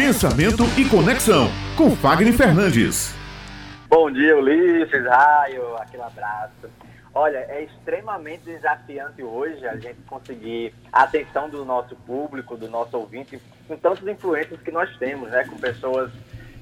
Pensamento e Conexão, com Fagner Fernandes. Bom dia, Ulisses, Raio, aquele abraço. Olha, é extremamente desafiante hoje a gente conseguir a atenção do nosso público, do nosso ouvinte, com tantos influências que nós temos, né? Com pessoas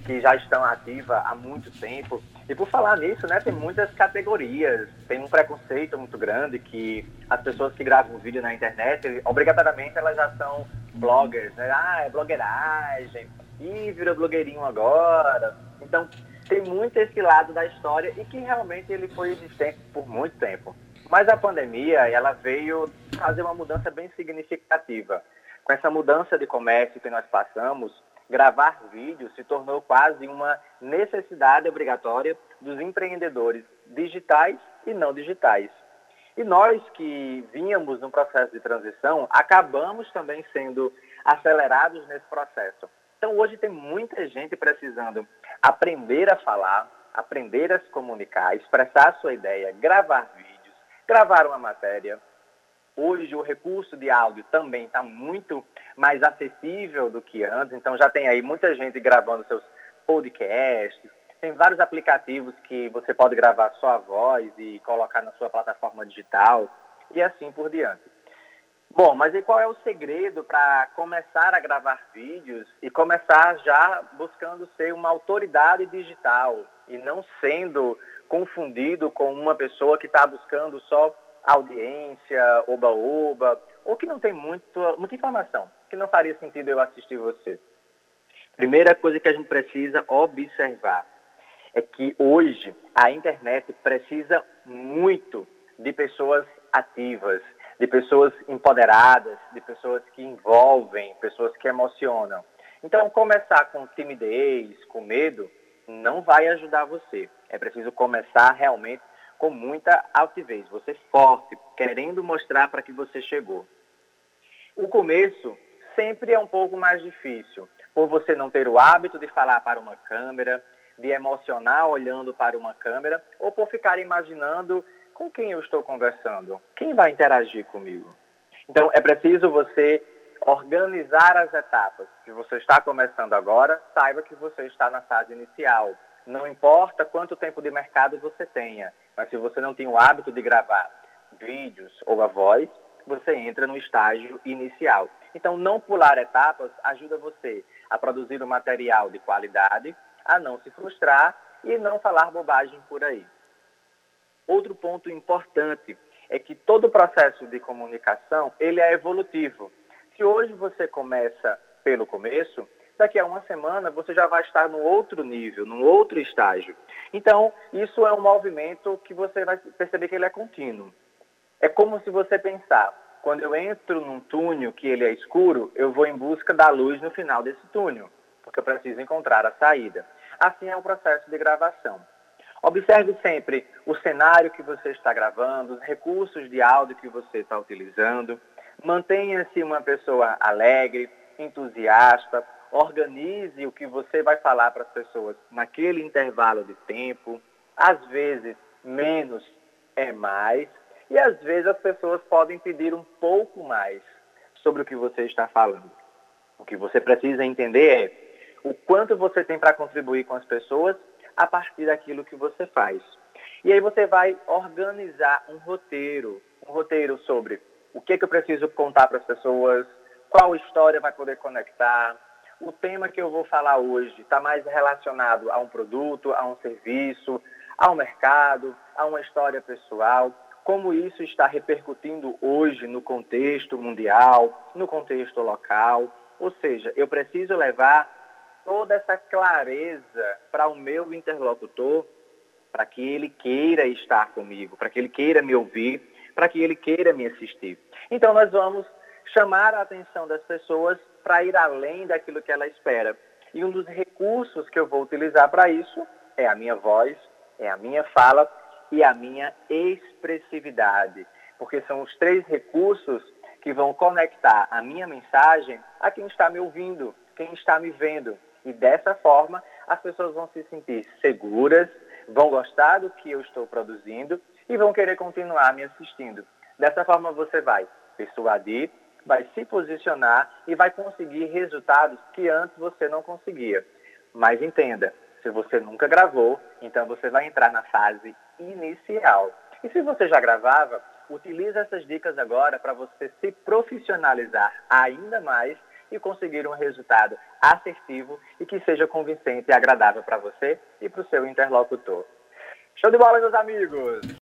que já estão ativas há muito tempo. E por falar nisso, né, tem muitas categorias. Tem um preconceito muito grande que as pessoas que gravam vídeo na internet, obrigatoriamente elas já são bloggers, né? Ah, é blogueiragem. Ih, virou blogueirinho agora. Então, tem muito esse lado da história e que realmente ele foi existente por muito tempo. Mas a pandemia, ela veio fazer uma mudança bem significativa. Com essa mudança de comércio que nós passamos, gravar vídeos se tornou quase uma necessidade obrigatória dos empreendedores digitais e não digitais. E nós que vínhamos num processo de transição, acabamos também sendo acelerados nesse processo. Então, hoje tem muita gente precisando aprender a falar, aprender a se comunicar, expressar a sua ideia, gravar vídeos, gravar uma matéria. Hoje, o recurso de áudio também está muito mais acessível do que antes, então já tem aí muita gente gravando seus podcasts. Tem vários aplicativos que você pode gravar sua voz e colocar na sua plataforma digital e assim por diante. Bom, mas e qual é o segredo para começar a gravar vídeos e começar já buscando ser uma autoridade digital e não sendo confundido com uma pessoa que está buscando só audiência, oba-oba, ou que não tem muito, muita informação, que não faria sentido eu assistir você. Primeira coisa que a gente precisa observar é que hoje a internet precisa muito de pessoas ativas, de pessoas empoderadas, de pessoas que envolvem, pessoas que emocionam. Então, começar com timidez, com medo, não vai ajudar você. É preciso começar realmente com muita altivez, você forte, querendo mostrar para que você chegou. O começo sempre é um pouco mais difícil, por você não ter o hábito de falar para uma câmera, de emocionar olhando para uma câmera, ou por ficar imaginando com quem eu estou conversando? Quem vai interagir comigo? Então, é preciso você organizar as etapas. Se você está começando agora, saiba que você está na fase inicial. Não importa quanto tempo de mercado você tenha, mas se você não tem o hábito de gravar vídeos ou a voz, você entra no estágio inicial. Então, não pular etapas ajuda você a produzir um material de qualidade, a não se frustrar e não falar bobagem por aí. Outro ponto importante é que todo o processo de comunicação ele é evolutivo. Se hoje você começa pelo começo, daqui a uma semana você já vai estar no outro nível, num outro estágio. Então, isso é um movimento que você vai perceber que ele é contínuo. É como se você pensar, quando eu entro num túnel que ele é escuro, eu vou em busca da luz no final desse túnel, porque eu preciso encontrar a saída. Assim é o processo de gravação. Observe sempre o cenário que você está gravando, os recursos de áudio que você está utilizando. Mantenha-se uma pessoa alegre, entusiasta. Organize o que você vai falar para as pessoas naquele intervalo de tempo. Às vezes, menos é mais. E às vezes as pessoas podem pedir um pouco mais sobre o que você está falando. O que você precisa entender é o quanto você tem para contribuir com as pessoas a partir daquilo que você faz. E aí você vai organizar um roteiro, um roteiro sobre o que, que eu preciso contar para as pessoas, qual história vai poder conectar, o tema que eu vou falar hoje está mais relacionado a um produto, a um serviço, ao mercado, a uma história pessoal, como isso está repercutindo hoje no contexto mundial, no contexto local. Ou seja, eu preciso levar toda essa clareza para o meu interlocutor, para que ele queira estar comigo, para que ele queira me ouvir, para que ele queira me assistir. Então, nós vamos chamar a atenção das pessoas para ir além daquilo que ela espera. E um dos recursos que eu vou utilizar para isso é a minha voz, é a minha fala e a minha expressividade, porque são os três recursos que vão conectar a minha mensagem a quem está me ouvindo, quem está me vendo, e dessa forma, as pessoas vão se sentir seguras, vão gostar do que eu estou produzindo e vão querer continuar me assistindo. Dessa forma, você vai persuadir, vai se posicionar e vai conseguir resultados que antes você não conseguia. Mas entenda, se você nunca gravou, então você vai entrar na fase inicial. E se você já gravava, utilize essas dicas agora para você se profissionalizar ainda mais e conseguir um resultado assertivo e que seja convincente e agradável para você e para o seu interlocutor. Show de bola, meus amigos!